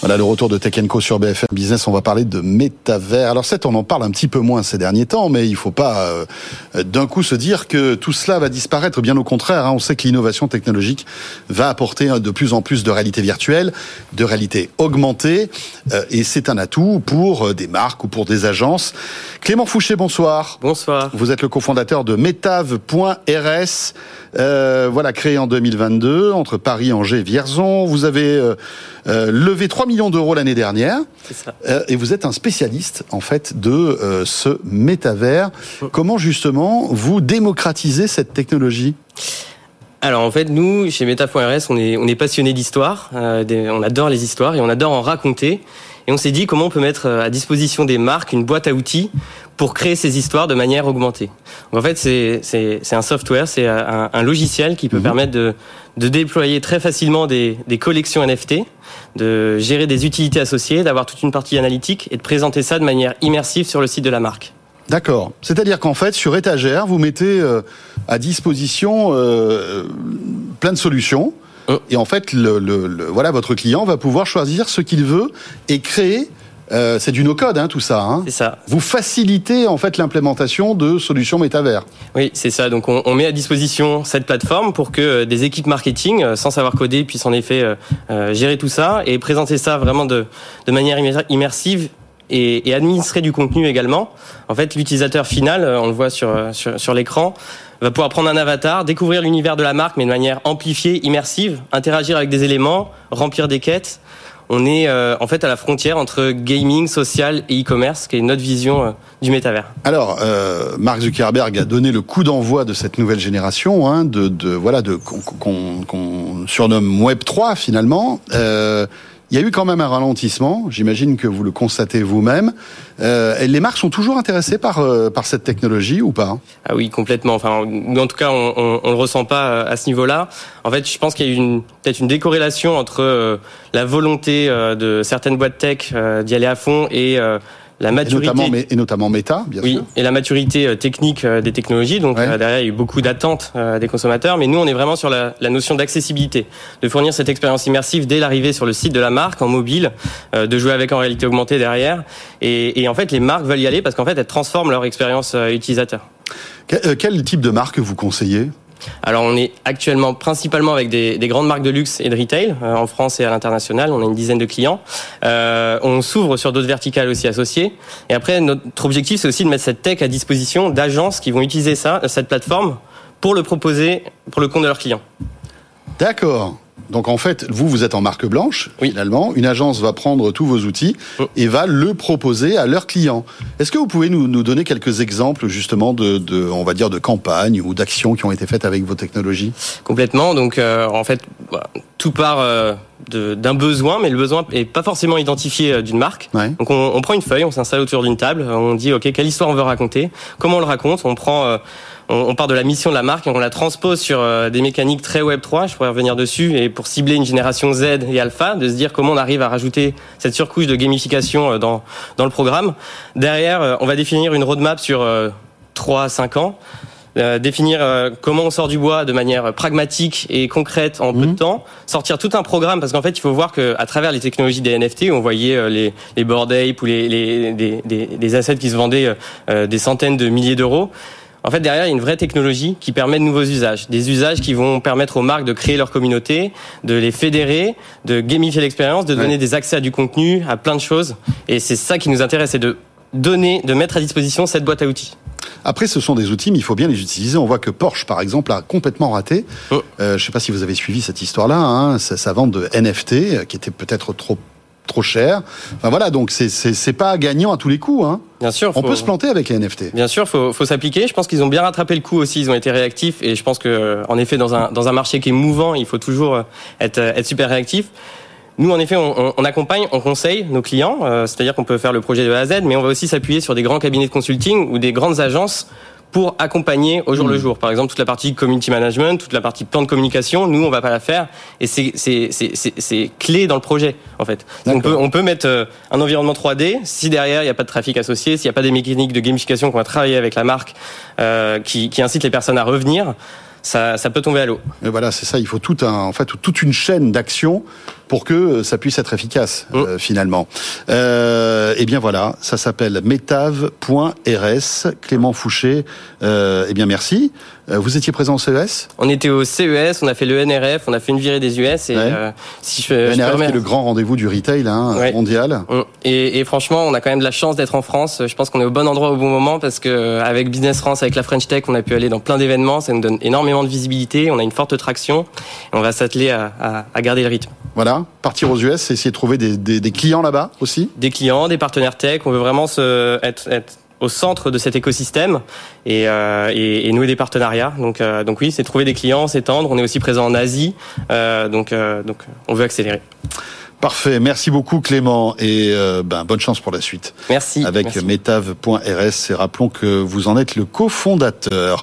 Voilà le retour de Tech Co sur BFM Business. On va parler de métavers. Alors certes, on en parle un petit peu moins ces derniers temps, mais il faut pas euh, d'un coup se dire que tout cela va disparaître. Bien au contraire, hein. on sait que l'innovation technologique va apporter de plus en plus de réalité virtuelle, de réalité augmentée, euh, et c'est un atout pour euh, des marques ou pour des agences. Clément Fouché, bonsoir. Bonsoir. Vous êtes le cofondateur de Metave.rs. Euh, voilà, créé en 2022 entre Paris, Angers et Vierzon. Vous avez euh, euh, levé 3 millions d'euros l'année dernière. Ça. et vous êtes un spécialiste, en fait, de ce métavers. Comment, justement, vous démocratisez cette technologie? Alors en fait, nous, chez Meta.rs, on est, on est passionné d'histoire, on adore les histoires et on adore en raconter. Et on s'est dit comment on peut mettre à disposition des marques une boîte à outils pour créer ces histoires de manière augmentée. Donc en fait, c'est un software, c'est un, un, logiciel qui peut mhm. permettre de, de, déployer très facilement des, des, collections NFT, de gérer des utilités associées, d'avoir toute une partie analytique et de présenter ça de manière immersive sur le site de la marque. D'accord. C'est-à-dire qu'en fait, sur étagère, vous mettez euh, à disposition euh, plein de solutions. Oh. Et en fait, le, le, le, voilà, votre client va pouvoir choisir ce qu'il veut et créer euh, c'est du no-code, hein, tout ça. Hein. C'est ça. Vous facilitez en fait l'implémentation de solutions métavers. Oui, c'est ça. Donc on, on, met à disposition cette plateforme pour que euh, des équipes marketing, euh, sans savoir coder, puissent en effet euh, gérer tout ça et présenter ça vraiment de, de manière immersive et, administrer du contenu également. En fait, l'utilisateur final, on le voit sur, sur, sur l'écran, va pouvoir prendre un avatar, découvrir l'univers de la marque, mais de manière amplifiée, immersive, interagir avec des éléments, remplir des quêtes on est euh, en fait à la frontière entre gaming, social et e-commerce, qui est notre vision euh, du métavers. Alors, euh, Mark Zuckerberg a donné le coup d'envoi de cette nouvelle génération, hein, de, voilà, qu'on surnomme Web 3 finalement. Euh, il y a eu quand même un ralentissement. J'imagine que vous le constatez vous-même. Euh, les marques sont toujours intéressées par euh, par cette technologie ou pas? Ah oui, complètement. Enfin, en tout cas, on, on, le ressent pas euh, à ce niveau-là. En fait, je pense qu'il y a eu peut-être une décorrélation entre euh, la volonté de certaines boîtes tech d'y aller à fond et la maturité et notamment, et notamment méta, bien oui, sûr. et la maturité euh, technique euh, des technologies. Donc ouais. derrière, il y a eu beaucoup d'attentes des consommateurs, mais nous, on est vraiment sur la, la notion d'accessibilité, de fournir cette expérience immersive dès l'arrivée sur le site de la marque en mobile, de jouer avec en réalité augmentée derrière. Et, et en fait, les marques veulent y aller parce qu'en fait, elles transforment leur expérience utilisateur. Quel type de marque vous conseillez? Alors on est actuellement principalement avec des, des, grandes marques de luxe et de retail euh, en France et à l'international. On a une dizaine de clients. Euh, on s'ouvre sur d'autres verticales aussi associées. Et après notre objectif c'est aussi de mettre cette tech à disposition d'agences qui vont utiliser ça, cette plateforme, pour le proposer pour le compte de leurs clients. D'accord. Donc en fait, vous, vous êtes en marque blanche, oui. finalement. Une agence va prendre tous vos outils oh. et va le proposer à leurs clients. Est-ce que vous pouvez nous, nous, donner quelques exemples justement de, de, on va dire, de campagnes ou d'actions qui ont été faites avec vos technologies? Complètement. Donc euh, en fait, tout part euh, d'un besoin, mais le besoin est pas forcément identifié euh, d'une marque. Ouais. Donc on, on, prend une feuille, on s'installe autour d'une table, on dit ok quelle histoire on veut raconter, comment on le raconte, on prend euh, on, part de la mission de la marque et on la transpose sur euh, des mécaniques très Web 3. Je pourrais revenir dessus et pour cibler une génération Z et Alpha, de se dire comment on arrive à rajouter cette surcouche de gamification euh, dans dans le programme. Derrière, euh, on va définir une roadmap sur 3 à 5 ans. Euh, définir euh, comment on sort du bois de manière pragmatique et concrète en mmh. peu de temps, sortir tout un programme parce qu'en fait il faut voir que à travers les technologies des NFT, on voyait euh, les les board ape ou les, les des, des, des assets qui se vendaient des centaines de milliers d'euros. En fait, derrière, il y a une vraie technologie qui permet de nouveaux usages. Des usages qui vont permettre aux marques de créer leur communauté, de les fédérer, de gamifier l'expérience, de donner ouais. des accès à du contenu, à plein de choses. Et c'est ça qui nous intéresse, c'est de donner, de mettre à disposition cette boîte à outils. Après, ce sont des outils, mais il faut bien les utiliser. On voit que Porsche, par exemple, a complètement raté. Oh. Euh, je ne sais pas si vous avez suivi cette histoire-là. Hein, sa, sa vente de NFT, euh, qui était peut-être trop trop cher. Enfin voilà, donc c'est pas gagnant à tous les coups. Hein. Bien sûr, on peut se planter avec les NFT. Bien sûr, faut faut s'appliquer. Je pense qu'ils ont bien rattrapé le coup aussi. Ils ont été réactifs et je pense que en effet dans un dans un marché qui est mouvant, il faut toujours être être super réactif. Nous, en effet, on, on, accompagne, on conseille nos clients, euh, c'est-à-dire qu'on peut faire le projet de A à Z, mais on va aussi s'appuyer sur des grands cabinets de consulting ou des grandes agences pour accompagner au jour mmh. le jour. Par exemple, toute la partie community management, toute la partie plan de communication, nous, on va pas la faire et c'est clé dans le projet, en fait. On peut, on peut mettre euh, un environnement 3D si derrière, il n'y a pas de trafic associé, s'il n'y a pas des mécaniques de gamification qu'on va travailler avec la marque euh, qui, qui incite les personnes à revenir ça, ça peut tomber à l'eau. Et voilà, c'est ça. Il faut tout un, en fait, toute une chaîne d'actions pour que ça puisse être efficace Mm. euh, finalement. Euh, et bien voilà, ça s'appelle metave.rs. Clément Fouché, euh, eh bien merci. Euh, vous étiez présent au CES On était au CES, on a fait le NRF, on a fait une virée des US et Ouais. euh, si je, Le je NRF est le grand rendez-vous du retail hein, Ouais. mondial. On- Et, et franchement, on a quand même de la chance d'être en France. Je pense qu'on est au bon endroit au bon moment parce que euh, avec Business France, avec la French Tech, on a pu aller dans plein d'événements. Ça nous donne énormément de visibilité. On a une forte traction. Et on va s'atteler à, à- à garder le rythme. Voilà, partir aux US, essayer de trouver des, des- des clients là-bas aussi. Des clients, des partenaires tech. On veut vraiment se, être, être au centre de cet écosystème et, euh, et, et nouer des partenariats. Donc, euh, donc oui, c'est trouver des clients, s'étendre. On est aussi présent en Asie. Euh, donc, euh, donc, on veut accélérer. Parfait, merci beaucoup Clément et euh, ben, bonne chance pour la suite Merci. avec Merci. metave.rs et rappelons que vous en êtes le cofondateur.